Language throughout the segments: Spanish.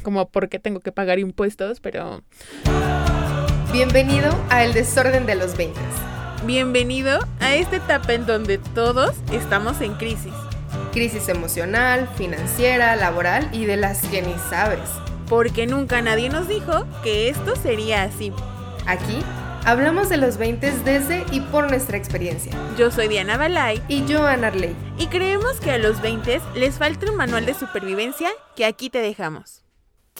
como por qué tengo que pagar impuestos, pero... Bienvenido a El Desorden de los 20. Bienvenido a esta etapa en donde todos estamos en crisis. Crisis emocional, financiera, laboral y de las que ni sabes. Porque nunca nadie nos dijo que esto sería así. Aquí hablamos de los 20 desde y por nuestra experiencia. Yo soy Diana Balay. Y yo, Ana Arley. Y creemos que a los 20 les falta un manual de supervivencia que aquí te dejamos.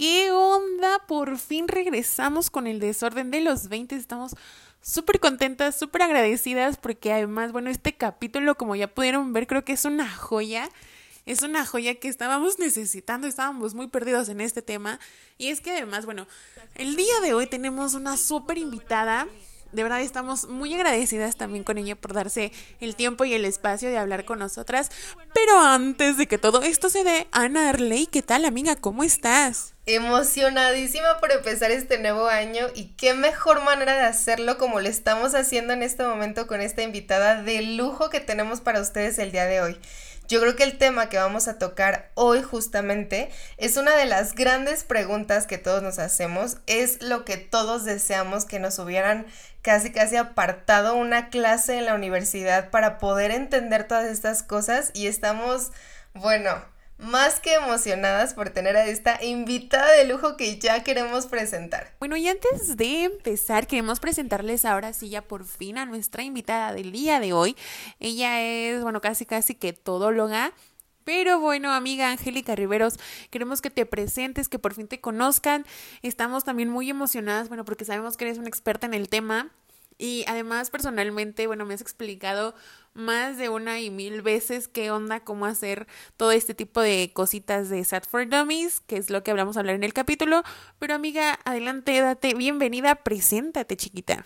¿Qué onda? Por fin regresamos con el desorden de los 20. Estamos súper contentas, súper agradecidas porque además, bueno, este capítulo, como ya pudieron ver, creo que es una joya. Es una joya que estábamos necesitando, estábamos muy perdidos en este tema. Y es que además, bueno, el día de hoy tenemos una súper invitada de verdad estamos muy agradecidas también con ella por darse el tiempo y el espacio de hablar con nosotras. Pero antes de que todo esto se dé, Ana Arley, ¿qué tal amiga? ¿Cómo estás? Emocionadísima por empezar este nuevo año y qué mejor manera de hacerlo como lo estamos haciendo en este momento con esta invitada de lujo que tenemos para ustedes el día de hoy. Yo creo que el tema que vamos a tocar hoy justamente es una de las grandes preguntas que todos nos hacemos, es lo que todos deseamos que nos hubieran casi casi apartado una clase en la universidad para poder entender todas estas cosas y estamos, bueno, más que emocionadas por tener a esta invitada de lujo que ya queremos presentar. Bueno, y antes de empezar, queremos presentarles ahora sí ya por fin a nuestra invitada del día de hoy. Ella es, bueno, casi casi que todóloga. Pero bueno, amiga Angélica Riveros, queremos que te presentes, que por fin te conozcan. Estamos también muy emocionadas, bueno, porque sabemos que eres una experta en el tema. Y además, personalmente, bueno, me has explicado más de una y mil veces qué onda, cómo hacer todo este tipo de cositas de Sat for Dummies, que es lo que hablamos a hablar en el capítulo. Pero amiga, adelante, date bienvenida, preséntate, chiquita.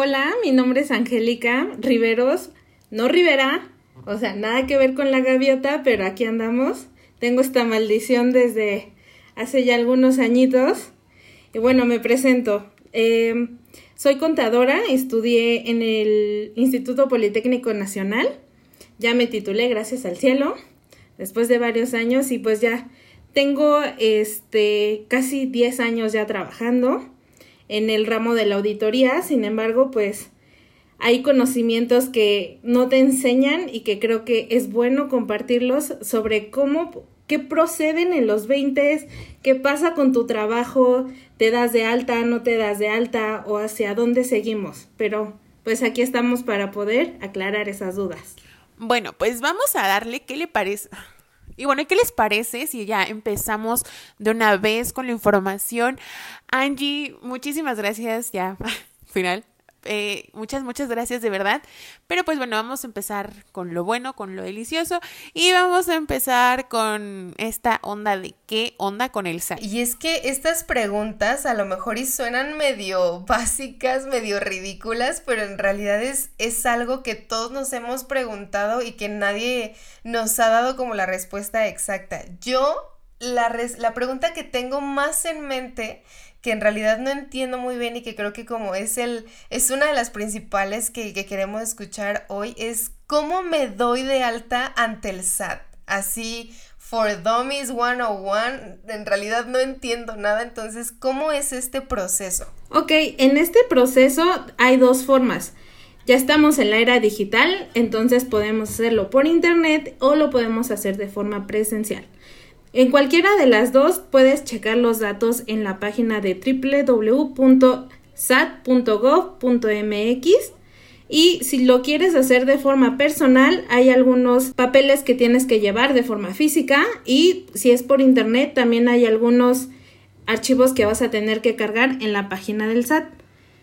Hola, mi nombre es Angélica Riveros, no Rivera, o sea, nada que ver con la gaviota, pero aquí andamos. Tengo esta maldición desde hace ya algunos añitos. Y bueno, me presento. Eh, soy contadora, estudié en el Instituto Politécnico Nacional, ya me titulé, gracias al cielo, después de varios años y pues ya tengo este casi 10 años ya trabajando en el ramo de la auditoría, sin embargo, pues hay conocimientos que no te enseñan y que creo que es bueno compartirlos sobre cómo qué proceden en los 20, qué pasa con tu trabajo, te das de alta, no te das de alta o hacia dónde seguimos. Pero pues aquí estamos para poder aclarar esas dudas. Bueno, pues vamos a darle qué le parece. Y bueno, ¿qué les parece si ya empezamos de una vez con la información? Angie, muchísimas gracias ya. Final. Eh, muchas, muchas gracias de verdad. Pero pues bueno, vamos a empezar con lo bueno, con lo delicioso. Y vamos a empezar con esta onda de qué onda con el SAT. Y es que estas preguntas a lo mejor y suenan medio básicas, medio ridículas, pero en realidad es, es algo que todos nos hemos preguntado y que nadie nos ha dado como la respuesta exacta. Yo, la, la pregunta que tengo más en mente que en realidad no entiendo muy bien y que creo que como es el, es una de las principales que, que queremos escuchar hoy, es cómo me doy de alta ante el SAT. Así, for Dummies 101, en realidad no entiendo nada, entonces, ¿cómo es este proceso? Ok, en este proceso hay dos formas. Ya estamos en la era digital, entonces podemos hacerlo por internet o lo podemos hacer de forma presencial. En cualquiera de las dos puedes checar los datos en la página de www.sat.gov.mx y si lo quieres hacer de forma personal, hay algunos papeles que tienes que llevar de forma física y si es por internet también hay algunos archivos que vas a tener que cargar en la página del SAT.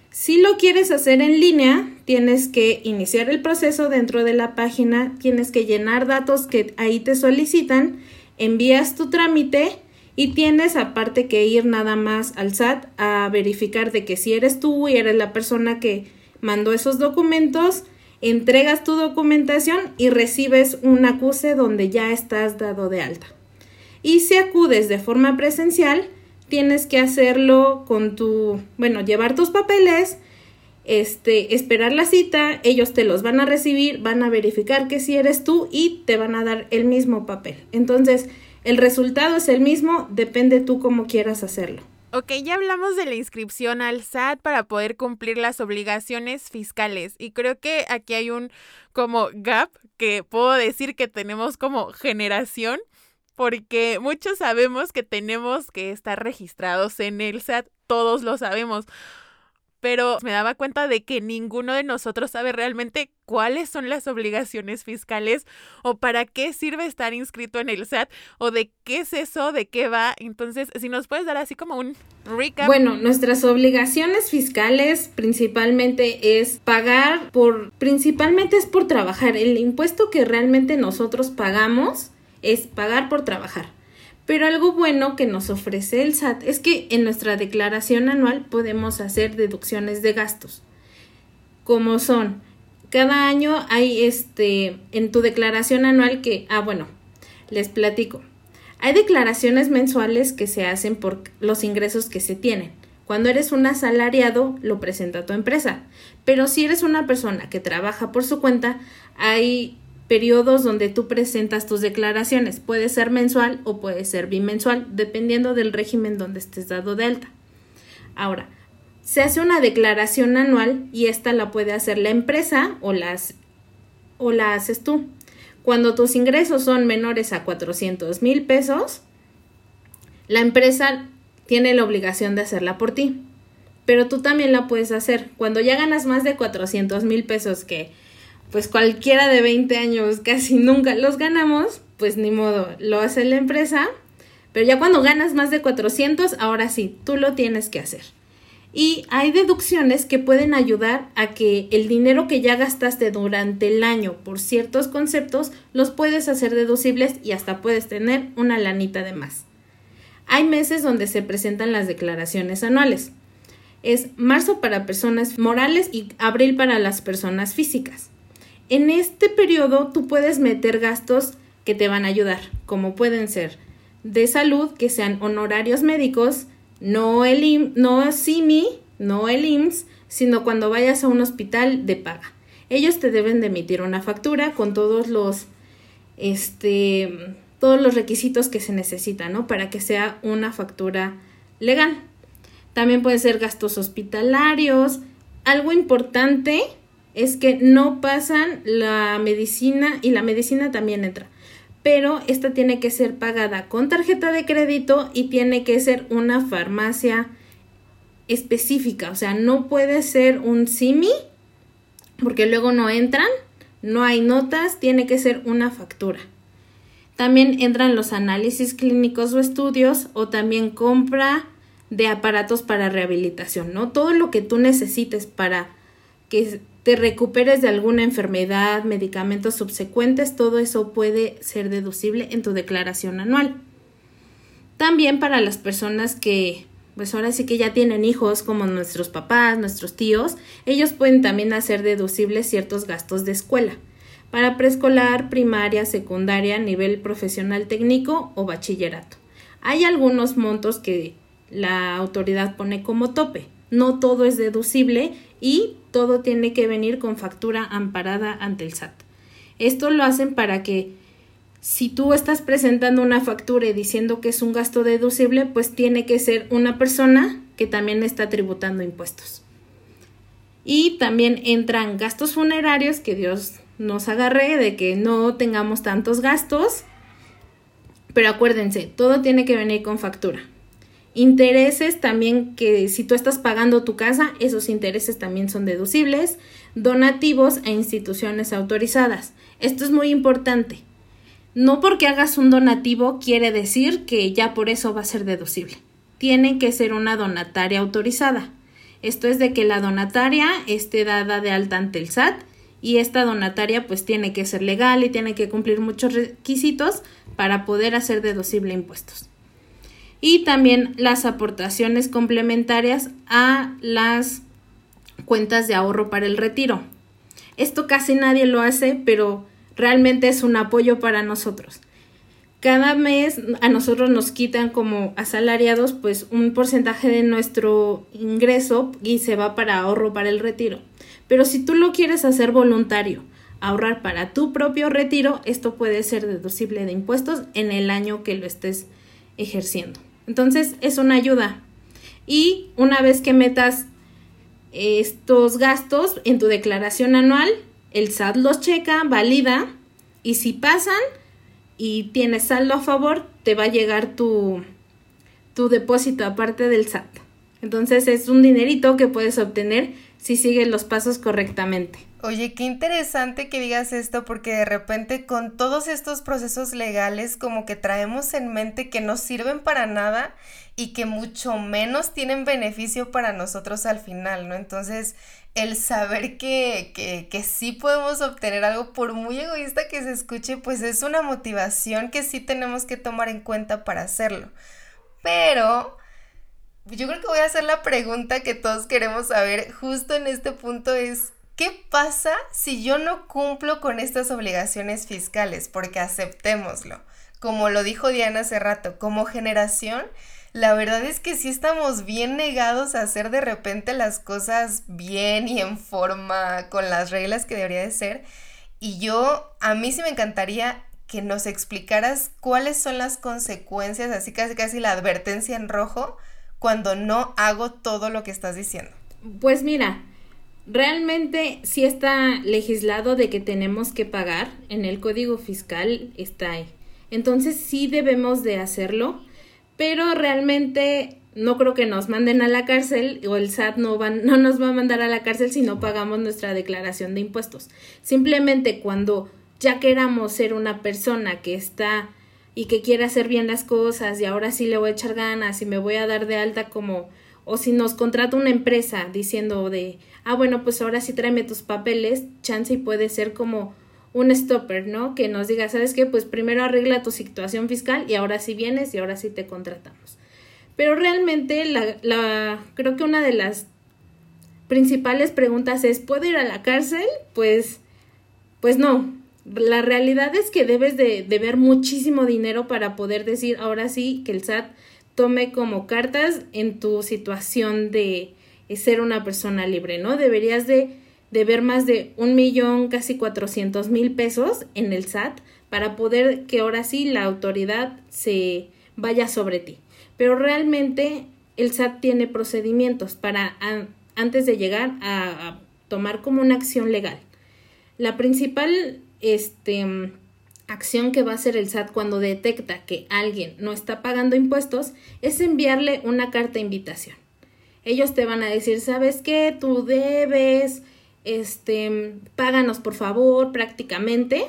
Si lo quieres hacer en línea, tienes que iniciar el proceso dentro de la página, tienes que llenar datos que ahí te solicitan envías tu trámite y tienes aparte que ir nada más al SAT a verificar de que si eres tú y eres la persona que mandó esos documentos, entregas tu documentación y recibes un acuse donde ya estás dado de alta. Y si acudes de forma presencial, tienes que hacerlo con tu, bueno, llevar tus papeles, este, esperar la cita, ellos te los van a recibir, van a verificar que si eres tú y te van a dar el mismo papel. Entonces, El resultado es el mismo, depende tú cómo quieras hacerlo. Ok, ya hablamos de la inscripción al SAT para poder cumplir las obligaciones fiscales y creo que aquí hay un como gap que puedo decir que tenemos como generación porque muchos sabemos que tenemos que estar registrados en el SAT, todos lo sabemos, pero me daba cuenta de que ninguno de nosotros sabe realmente cuáles son las obligaciones fiscales o para qué sirve estar inscrito en el SAT o de qué es eso, de qué va. Entonces, si nos puedes dar así como un recap. Bueno, nuestras obligaciones fiscales principalmente es pagar por, principalmente es por trabajar. El impuesto que realmente nosotros pagamos es pagar por trabajar. Pero algo bueno que nos ofrece el SAT es que en nuestra declaración anual podemos hacer deducciones de gastos. Como son, cada año hay este en tu declaración anual que, ah, bueno, les platico. Hay declaraciones mensuales que se hacen por los ingresos que se tienen. Cuando eres un asalariado, lo presenta tu empresa. Pero si eres una persona que trabaja por su cuenta, hay periodos donde tú presentas tus declaraciones. Puede ser mensual o puede ser bimensual, dependiendo del régimen donde estés dado de alta. Ahora, se hace una declaración anual y esta la puede hacer la empresa o, o la haces tú. Cuando tus ingresos son menores a 400 mil pesos, la empresa tiene la obligación de hacerla por ti. Pero tú también la puedes hacer. Cuando ya ganas más de 400 mil pesos, que pues cualquiera de 20 años casi nunca los ganamos, pues ni modo, lo hace la empresa, pero ya cuando ganas más de 400, ahora sí, tú lo tienes que hacer. Y hay deducciones que pueden ayudar a que el dinero que ya gastaste durante el año por ciertos conceptos los puedes hacer deducibles y hasta puedes tener una lanita de más. Hay meses donde se presentan las declaraciones anuales. Es marzo para personas morales y abril para las personas físicas. En este periodo tú puedes meter gastos que te van a ayudar, como pueden ser de salud, que sean honorarios médicos, no el no CIMI, no el IMSS, sino cuando vayas a un hospital de paga. Ellos te deben de emitir una factura con todos los este todos los requisitos que se necesitan, ¿no? Para que sea una factura legal. También pueden ser gastos hospitalarios. Algo importante es que no pasan la medicina y la medicina también entra. Pero esta tiene que ser pagada con tarjeta de crédito y tiene que ser una farmacia específica. O sea, no puede ser un SIMI porque luego no entran, no hay notas, tiene que ser una factura. También entran los análisis clínicos o estudios o también compra de aparatos para rehabilitación, ¿no? Todo lo que tú necesites para que te recuperes de alguna enfermedad, medicamentos subsecuentes, todo eso puede ser deducible en tu declaración anual. También para las personas que, pues ahora sí que ya tienen hijos, como nuestros papás, nuestros tíos, ellos pueden también hacer deducibles ciertos gastos de escuela, para preescolar, primaria, secundaria, nivel profesional técnico o bachillerato. Hay algunos montos que la autoridad pone como tope. No todo es deducible y todo tiene que venir con factura amparada ante el SAT. Esto lo hacen para que si tú estás presentando una factura y diciendo que es un gasto deducible, pues tiene que ser una persona que también está tributando impuestos. Y también entran gastos funerarios, que Dios nos agarre de que no tengamos tantos gastos. Pero acuérdense, todo tiene que venir con factura. Intereses también que si tú estás pagando tu casa, esos intereses también son deducibles. Donativos a instituciones autorizadas. Esto es muy importante. No porque hagas un donativo quiere decir que ya por eso va a ser deducible. Tiene que ser una donataria autorizada. Esto es de que la donataria esté dada de alta ante el SAT y esta donataria pues tiene que ser legal y tiene que cumplir muchos requisitos para poder hacer deducible impuestos y también las aportaciones complementarias a las cuentas de ahorro para el retiro. Esto casi nadie lo hace, pero realmente es un apoyo para nosotros. Cada mes a nosotros nos quitan como asalariados pues un porcentaje de nuestro ingreso y se va para ahorro para el retiro. Pero si tú lo quieres hacer voluntario, ahorrar para tu propio retiro, esto puede ser deducible de impuestos en el año que lo estés ejerciendo. Entonces es una ayuda. Y una vez que metas estos gastos en tu declaración anual, el SAT los checa, valida y si pasan y tienes saldo a favor, te va a llegar tu, tu depósito aparte del SAT. Entonces es un dinerito que puedes obtener si sigues los pasos correctamente. Oye, qué interesante que digas esto porque de repente con todos estos procesos legales como que traemos en mente que no sirven para nada y que mucho menos tienen beneficio para nosotros al final, ¿no? Entonces, el saber que, que, que sí podemos obtener algo, por muy egoísta que se escuche, pues es una motivación que sí tenemos que tomar en cuenta para hacerlo. Pero yo creo que voy a hacer la pregunta que todos queremos saber justo en este punto es, ¿qué pasa si yo no cumplo con estas obligaciones fiscales? Porque aceptémoslo. Como lo dijo Diana hace rato, como generación, la verdad es que sí estamos bien negados a hacer de repente las cosas bien y en forma, con las reglas que debería de ser. Y yo, a mí sí me encantaría que nos explicaras cuáles son las consecuencias, así casi casi la advertencia en rojo cuando no hago todo lo que estás diciendo? Pues mira, realmente sí está legislado de que tenemos que pagar, en el código fiscal está ahí. Entonces sí debemos de hacerlo, pero realmente no creo que nos manden a la cárcel o el SAT no, van, no nos va a mandar a la cárcel si no pagamos nuestra declaración de impuestos. Simplemente cuando ya queramos ser una persona que está y que quiere hacer bien las cosas y ahora sí le voy a echar ganas y me voy a dar de alta como o si nos contrata una empresa diciendo de ah bueno pues ahora sí tráeme tus papeles chance y puede ser como un stopper no que nos diga sabes qué pues primero arregla tu situación fiscal y ahora sí vienes y ahora sí te contratamos pero realmente la, la creo que una de las principales preguntas es ¿puedo ir a la cárcel? pues pues no. La realidad es que debes de, ver muchísimo dinero para poder decir ahora sí que el SAT tome como cartas en tu situación de ser una persona libre, ¿no? Deberías de, ver más de un millón, casi cuatrocientos mil pesos en el SAT para poder que ahora sí la autoridad se vaya sobre ti. Pero realmente el SAT tiene procedimientos para antes de llegar a, a tomar como una acción legal. La principal este, acción que va a hacer el SAT cuando detecta que alguien no está pagando impuestos es enviarle una carta de invitación. Ellos te van a decir, ¿sabes qué? Tú debes, este, páganos por favor, prácticamente.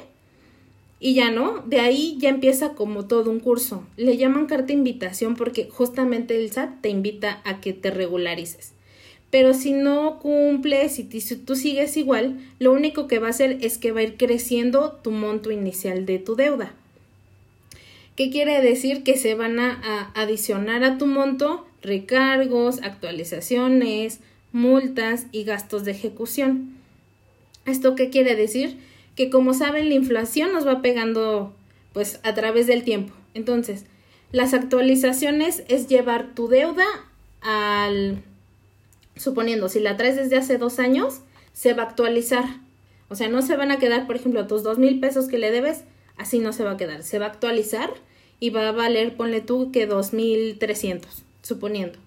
Y ya no, de ahí ya empieza como todo un curso. Le llaman carta de invitación porque justamente el SAT te invita a que te regularices. Pero si no cumples, y si tú sigues igual, lo único que va a hacer es que va a ir creciendo tu monto inicial de tu deuda. ¿Qué quiere decir? Que se van a, adicionar a tu monto recargos, actualizaciones, multas y gastos de ejecución. ¿Esto qué quiere decir? Que como saben, la inflación nos va pegando pues a través del tiempo. Entonces, las actualizaciones es llevar tu deuda al suponiendo, si la traes desde hace dos años, se va a actualizar. O sea, no se van a quedar, por ejemplo, tus dos mil pesos que le debes, así no se va a quedar. Se va a actualizar y va a valer, ponle tú, que dos mil trescientos, suponiendo.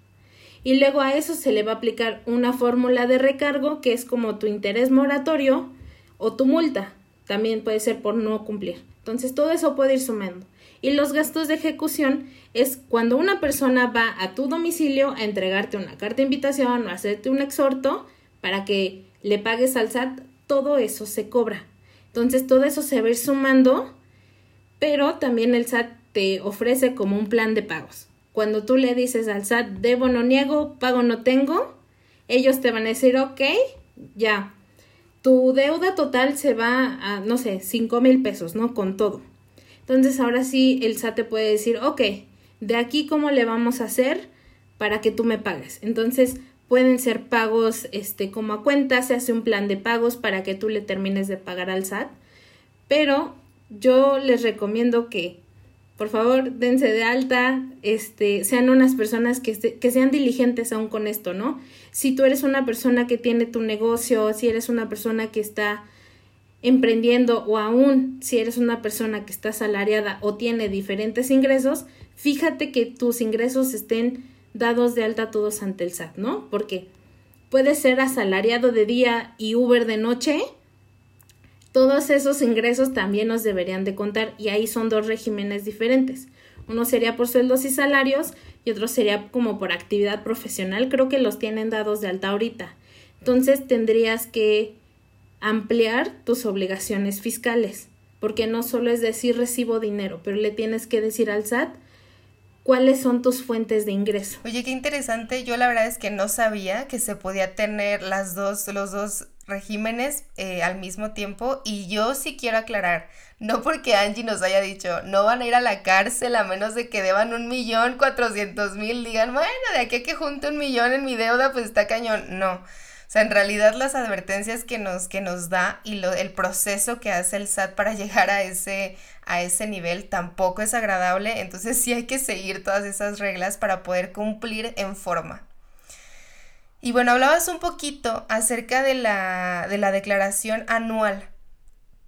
Y luego a eso se le va a aplicar una fórmula de recargo que es como tu interés moratorio o tu multa. También puede ser por no cumplir. Entonces todo eso puede ir sumando. Y los gastos de ejecución es cuando una persona va a tu domicilio a entregarte una carta de invitación o hacerte un exhorto para que le pagues al SAT, todo eso se cobra. Entonces todo eso se va a ir sumando, pero también el SAT te ofrece como un plan de pagos. Cuando tú le dices al SAT, debo no niego, pago no tengo, ellos te van a decir, ok, ya, tu deuda total se va a, no sé, cinco mil pesos, ¿no? Con todo. Entonces ahora sí el SAT te puede decir, ok, de aquí cómo le vamos a hacer para que tú me pagues. Entonces pueden ser pagos este, como a cuenta, se hace un plan de pagos para que tú le termines de pagar al SAT, pero yo les recomiendo que por favor dense de alta, este, sean unas personas que, que sean diligentes aún con esto, ¿no? Si tú eres una persona que tiene tu negocio, si eres una persona que está emprendiendo o aún si eres una persona que está salariada o tiene diferentes ingresos, fíjate que tus ingresos estén dados de alta todos ante el SAT, ¿no? Porque puedes ser asalariado de día y Uber de noche, todos esos ingresos también nos deberían de contar y ahí son dos regímenes diferentes. Uno sería por sueldos y salarios y otro sería como por actividad profesional. Creo que los tienen dados de alta ahorita. Entonces tendrías que ampliar tus obligaciones fiscales, porque no solo es decir recibo dinero, pero le tienes que decir al SAT cuáles son tus fuentes de ingreso. Oye, qué interesante. Yo la verdad es que no sabía que se podía tener las dos, los dos regímenes eh, al mismo tiempo y yo sí quiero aclarar, no porque Angie nos haya dicho no van a ir a la cárcel a menos de que deban un millón cuatrocientos mil, digan, bueno, de aquí a que junte un millón en mi deuda, pues está cañón. No. Sea, en realidad las advertencias que nos, que nos da y lo, el proceso que hace el SAT para llegar a ese, a ese nivel tampoco es agradable. Entonces sí hay que seguir todas esas reglas para poder cumplir en forma. Y bueno, hablabas un poquito acerca de la, de la declaración anual,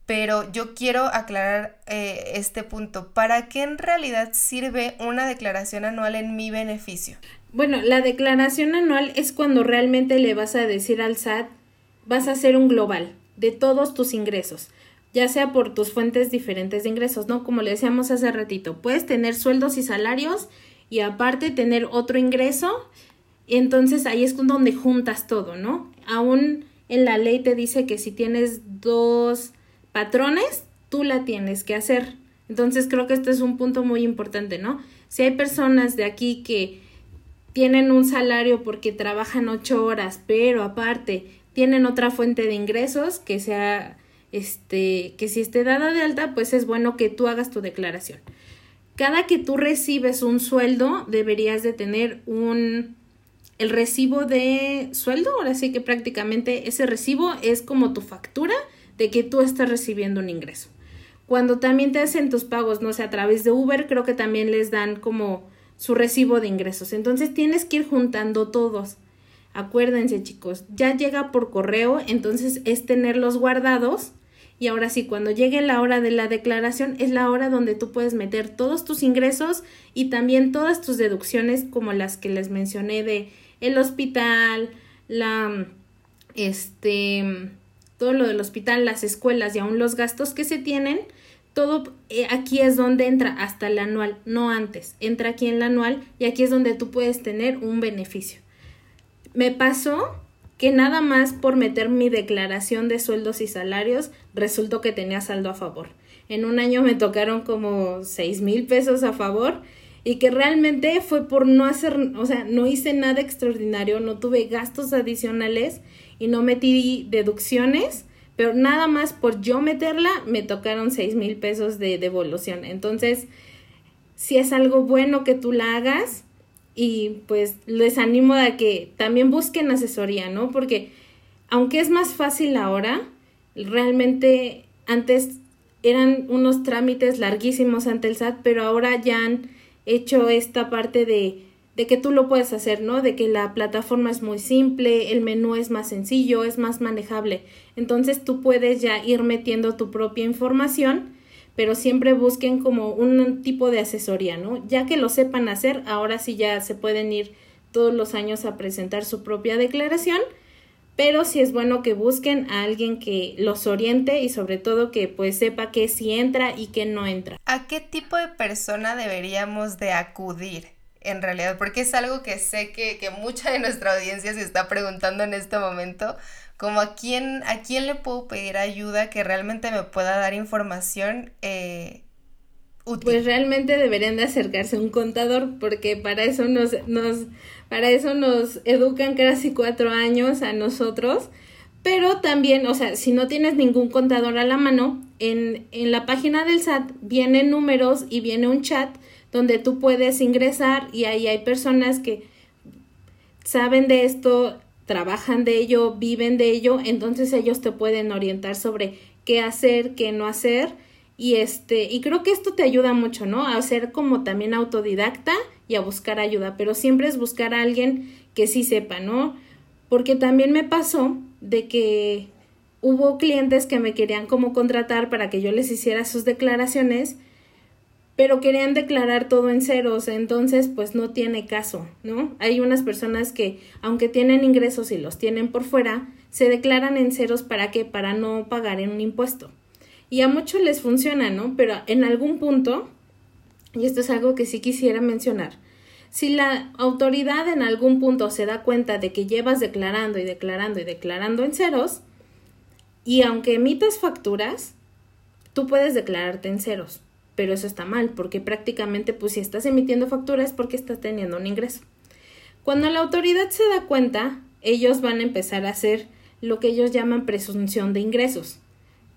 pero yo quiero aclarar eh, este punto. ¿Para qué en realidad sirve una declaración anual en mi beneficio? Bueno, la declaración anual es cuando realmente le vas a decir al SAT, vas a hacer un global de todos tus ingresos, ya sea por tus fuentes diferentes de ingresos, ¿no? Como le decíamos hace ratito, puedes tener sueldos y salarios y aparte tener otro ingreso, entonces ahí es donde juntas todo, ¿no? Aún en la ley te dice que si tienes dos patrones, tú la tienes que hacer. Entonces creo que este es un punto muy importante, ¿no? Si hay personas de aquí que tienen un salario porque trabajan ocho horas, pero aparte tienen otra fuente de ingresos que sea, este, que si esté dada de alta, pues es bueno que tú hagas tu declaración. Cada que tú recibes un sueldo, deberías de tener un, el recibo de sueldo, ahora sí que prácticamente ese recibo es como tu factura de que tú estás recibiendo un ingreso. Cuando también te hacen tus pagos, no sé, a través de Uber, creo que también les dan como su recibo de ingresos. Entonces tienes que ir juntando todos. Acuérdense chicos, ya llega por correo, entonces es tenerlos guardados. Y ahora sí, cuando llegue la hora de la declaración, es la hora donde tú puedes meter todos tus ingresos y también todas tus deducciones, como las que les mencioné de el hospital, la, este, todo lo del hospital, las escuelas y aún los gastos que se tienen todo eh, aquí es donde entra hasta el anual, no antes. Entra aquí en el anual y aquí es donde tú puedes tener un beneficio. Me pasó que nada más por meter mi declaración de sueldos y salarios resultó que tenía saldo a favor. En un año me tocaron como seis mil pesos a favor y que realmente fue por no hacer, o sea, no hice nada extraordinario, no tuve gastos adicionales y no metí deducciones pero nada más por yo meterla me tocaron seis mil pesos de devolución. Entonces, si es algo bueno que tú la hagas y pues les animo a que también busquen asesoría, ¿no? Porque aunque es más fácil ahora, realmente antes eran unos trámites larguísimos ante el SAT, pero ahora ya han hecho esta parte de de que tú lo puedes hacer, ¿no? De que la plataforma es muy simple, el menú es más sencillo, es más manejable. Entonces tú puedes ya ir metiendo tu propia información, pero siempre busquen como un tipo de asesoría, ¿no? Ya que lo sepan hacer, ahora sí ya se pueden ir todos los años a presentar su propia declaración, pero sí es bueno que busquen a alguien que los oriente y sobre todo que pues sepa qué sí entra y qué no entra. ¿A qué tipo de persona deberíamos de acudir? En realidad, porque es algo que sé que, mucha de nuestra audiencia se está preguntando en este momento, como a quién, a quién le puedo pedir ayuda que realmente me pueda dar información eh, útil. Pues realmente deberían de acercarse a un contador, porque para eso nos, nos, para eso nos educan casi cuatro años a nosotros. Pero también, o sea, si no tienes ningún contador a la mano, en, en la página del SAT vienen números y viene un chat donde tú puedes ingresar y ahí hay personas que saben de esto, trabajan de ello, viven de ello, entonces ellos te pueden orientar sobre qué hacer, qué no hacer y este y creo que esto te ayuda mucho, ¿no? A ser como también autodidacta y a buscar ayuda, pero siempre es buscar a alguien que sí sepa, ¿no? Porque también me pasó de que hubo clientes que me querían como contratar para que yo les hiciera sus declaraciones, pero querían declarar todo en ceros, entonces pues no tiene caso, ¿no? Hay unas personas que, aunque tienen ingresos y los tienen por fuera, se declaran en ceros para qué? Para no pagar en un impuesto. Y a muchos les funciona, ¿no? Pero en algún punto, y esto es algo que sí quisiera mencionar, si la autoridad en algún punto se da cuenta de que llevas declarando y declarando y declarando en ceros, y aunque emitas facturas, tú puedes declararte en ceros, pero eso está mal, porque prácticamente pues si estás emitiendo facturas es porque estás teniendo un ingreso. Cuando la autoridad se da cuenta, ellos van a empezar a hacer lo que ellos llaman presunción de ingresos,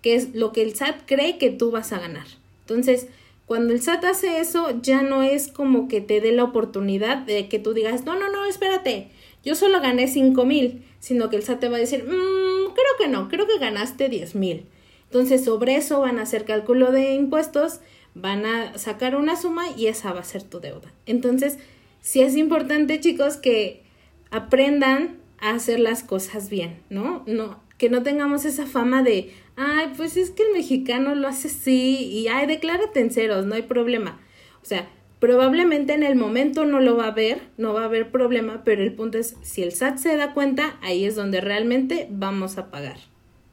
que es lo que el SAT cree que tú vas a ganar. Entonces, cuando el SAT hace eso, ya no es como que te dé la oportunidad de que tú digas, no, no, no, espérate, yo solo gané cinco mil, sino que el SAT te va a decir, mmm, creo que no, creo que ganaste diez mil. Entonces, sobre eso van a hacer cálculo de impuestos, van a sacar una suma y esa va a ser tu deuda. Entonces, sí es importante, chicos, que aprendan a hacer las cosas bien, ¿no? No, que no tengamos esa fama de, ay, pues es que el mexicano lo hace así y, ay, declárate en ceros, no hay problema. O sea, probablemente en el momento no lo va a ver, no va a haber problema, pero el punto es, si el SAT se da cuenta, ahí es donde realmente vamos a pagar.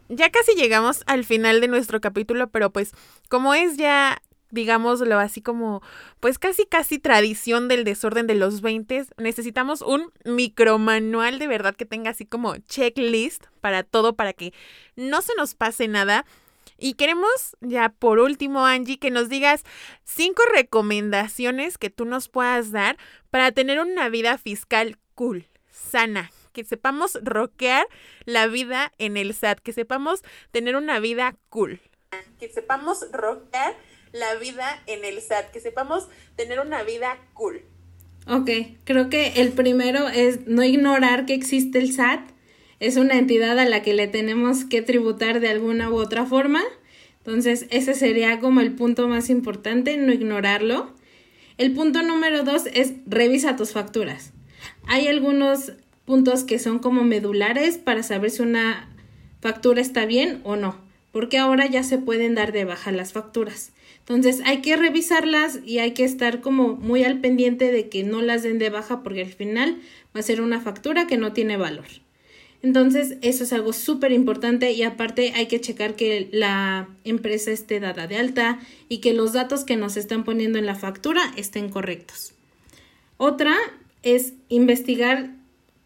Ya casi llegamos al final de nuestro capítulo, pero pues como es ya digámoslo así como, pues casi casi tradición del desorden de los 20, necesitamos un micromanual de verdad que tenga así como checklist para todo, para que no se nos pase nada. Y queremos ya por último, Angie, que nos digas cinco recomendaciones que tú nos puedas dar para tener una vida fiscal cool, sana, que sepamos rockear la vida en el SAT, que sepamos tener una vida cool, que sepamos rockear la vida en el SAT, que sepamos tener una vida cool. Ok, creo que el primero es no ignorar que existe el SAT. Es una entidad a la que le tenemos que tributar de alguna u otra forma. Entonces, ese sería como el punto más importante, no ignorarlo. El punto número dos es revisa tus facturas. Hay algunos puntos que son como medulares para saber si una factura está bien o no, porque ahora ya se pueden dar de baja las facturas. Entonces hay que revisarlas y hay que estar como muy al pendiente de que no las den de baja porque al final va a ser una factura que no tiene valor. Entonces eso es algo súper importante y aparte hay que checar que la empresa esté dada de alta y que los datos que nos están poniendo en la factura estén correctos. Otra es investigar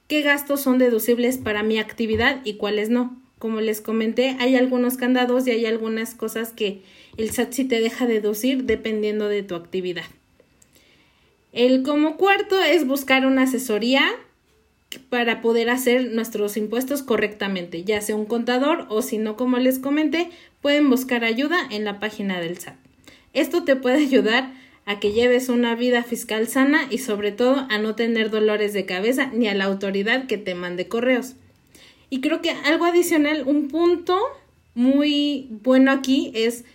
qué gastos son deducibles para mi actividad y cuáles no. Como les comenté, hay algunos candados y hay algunas cosas que el SAT sí te deja deducir dependiendo de tu actividad. El como cuarto es buscar una asesoría para poder hacer nuestros impuestos correctamente, ya sea un contador o si no, como les comenté, pueden buscar ayuda en la página del SAT. Esto te puede ayudar a que lleves una vida fiscal sana y sobre todo a no tener dolores de cabeza ni a la autoridad que te mande correos. Y creo que algo adicional, un punto muy bueno aquí es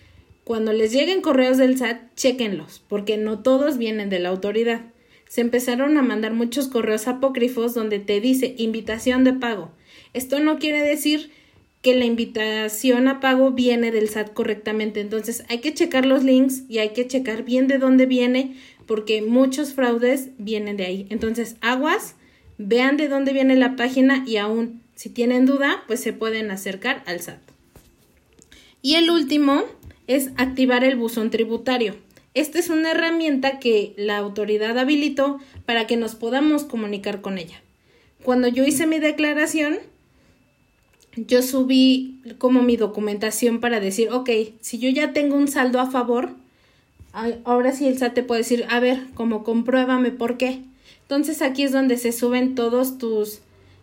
cuando les lleguen correos del SAT, chequenlos, porque no todos vienen de la autoridad. Se empezaron a mandar muchos correos apócrifos donde te dice invitación de pago. Esto no quiere decir que la invitación a pago viene del SAT correctamente. Entonces hay que checar los links y hay que checar bien de dónde viene porque muchos fraudes vienen de ahí. Entonces aguas, vean de dónde viene la página y aún si tienen duda pues se pueden acercar al SAT. Y el último es activar el buzón tributario. Esta es una herramienta que la autoridad habilitó para que nos podamos comunicar con ella. Cuando yo hice mi declaración, yo subí como mi documentación para decir, ok, si yo ya tengo un saldo a favor, ahora sí el SAT te puede decir, a ver, como compruébame por qué. Entonces aquí es donde se suben todos tus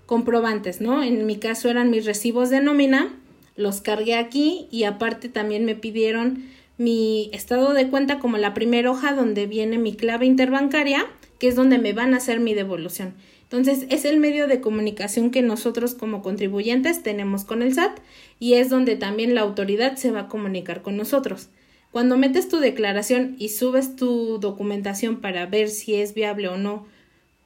comprobantes, ¿no? En mi caso eran mis recibos de nómina los cargué aquí y aparte también me pidieron mi estado de cuenta como la primera hoja donde viene mi clave interbancaria, que es donde me van a hacer mi devolución. Entonces es el medio de comunicación que nosotros como contribuyentes tenemos con el SAT y es donde también la autoridad se va a comunicar con nosotros. Cuando metes tu declaración y subes tu documentación para ver si es viable o no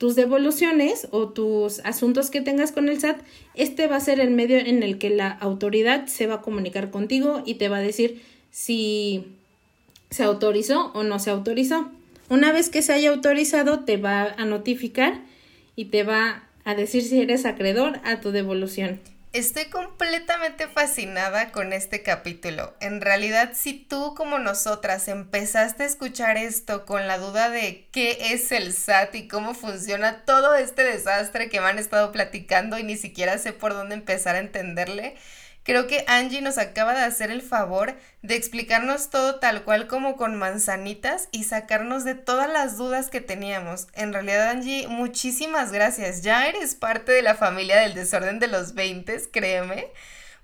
tus devoluciones o tus asuntos que tengas con el SAT, este va a ser el medio en el que la autoridad se va a comunicar contigo y te va a decir si se autorizó o no se autorizó. Una vez que se haya autorizado, te va a notificar y te va a decir si eres acreedor a tu devolución. Estoy completamente fascinada con este capítulo. En realidad, si tú como nosotras empezaste a escuchar esto con la duda de qué es el SAT y cómo funciona todo este desastre que me han estado platicando y ni siquiera sé por dónde empezar a entenderle, Creo que Angie nos acaba de hacer el favor de explicarnos todo tal cual como con manzanitas y sacarnos de todas las dudas que teníamos. En realidad, Angie, muchísimas gracias. Ya eres parte de la familia del desorden de los 20, créeme,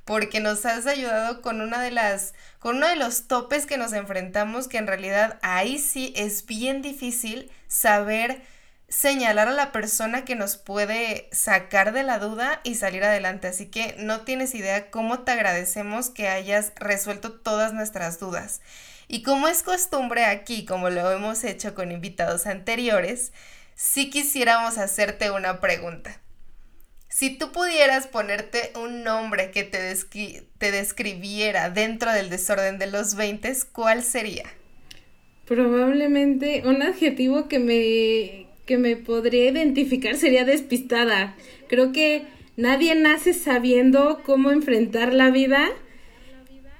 porque nos has ayudado con una de las con uno de los topes que nos enfrentamos que en realidad ahí sí es bien difícil saber señalar a la persona que nos puede sacar de la duda y salir adelante. Así que no tienes idea cómo te agradecemos que hayas resuelto todas nuestras dudas. Y como es costumbre aquí, como lo hemos hecho con invitados anteriores, sí quisiéramos hacerte una pregunta. Si tú pudieras ponerte un nombre que te, te describiera dentro del desorden de los 20, ¿cuál sería? Probablemente un adjetivo que me, que me podría identificar sería despistada. Creo que nadie nace sabiendo cómo enfrentar la vida,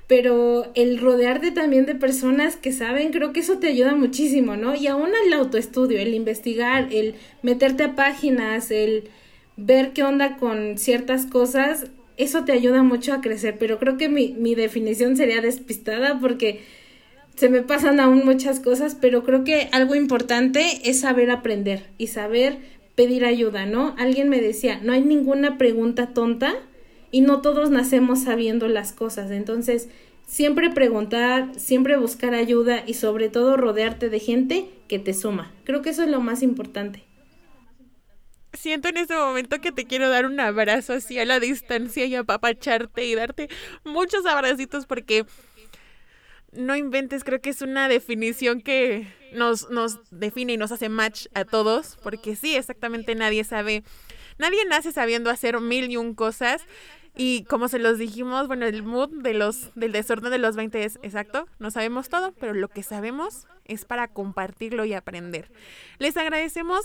pero el rodearte también de personas que saben, creo que eso te ayuda muchísimo, ¿no? Y aún el autoestudio, el investigar, el meterte a páginas, el ver qué onda con ciertas cosas, eso te ayuda mucho a crecer, pero creo que mi, mi definición sería despistada porque se me pasan aún muchas cosas, pero creo que algo importante es saber aprender y saber pedir ayuda, ¿no? Alguien me decía, no hay ninguna pregunta tonta y no todos nacemos sabiendo las cosas, entonces siempre preguntar, siempre buscar ayuda y sobre todo rodearte de gente que te suma. Creo que eso es lo más importante. Siento en este momento que te quiero dar un abrazo así a la distancia y apapacharte y darte muchos abracitos porque no inventes, creo que es una definición que nos, nos define y nos hace match a todos, porque sí, exactamente nadie sabe, nadie nace sabiendo hacer mil y un cosas. Y como se los dijimos, bueno, el mood de los, del desorden de los 20 es exacto, no sabemos todo, pero lo que sabemos es para compartirlo y aprender. Les agradecemos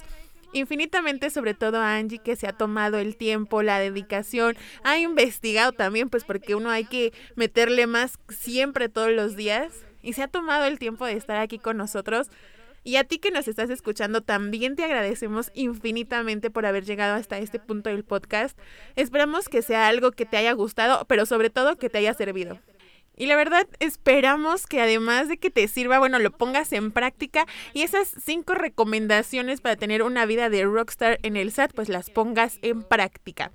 infinitamente sobre todo a Angie que se ha tomado el tiempo, la dedicación, ha investigado también pues porque uno hay que meterle más siempre todos los días y se ha tomado el tiempo de estar aquí con nosotros. Y a ti que nos estás escuchando, también te agradecemos infinitamente por haber llegado hasta este punto del podcast. Esperamos que sea algo que te haya gustado, pero sobre todo que te haya servido. Y la verdad, esperamos que además de que te sirva, bueno, lo pongas en práctica y esas cinco recomendaciones para tener una vida de rockstar en el SAT, pues las pongas en práctica.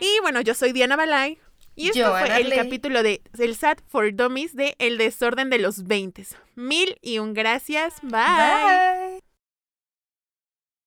Y bueno, yo soy Diana Balay. Y esto fue el capítulo de El SAT for Dummies de El desorden de los 20. Mil y un gracias. Bye.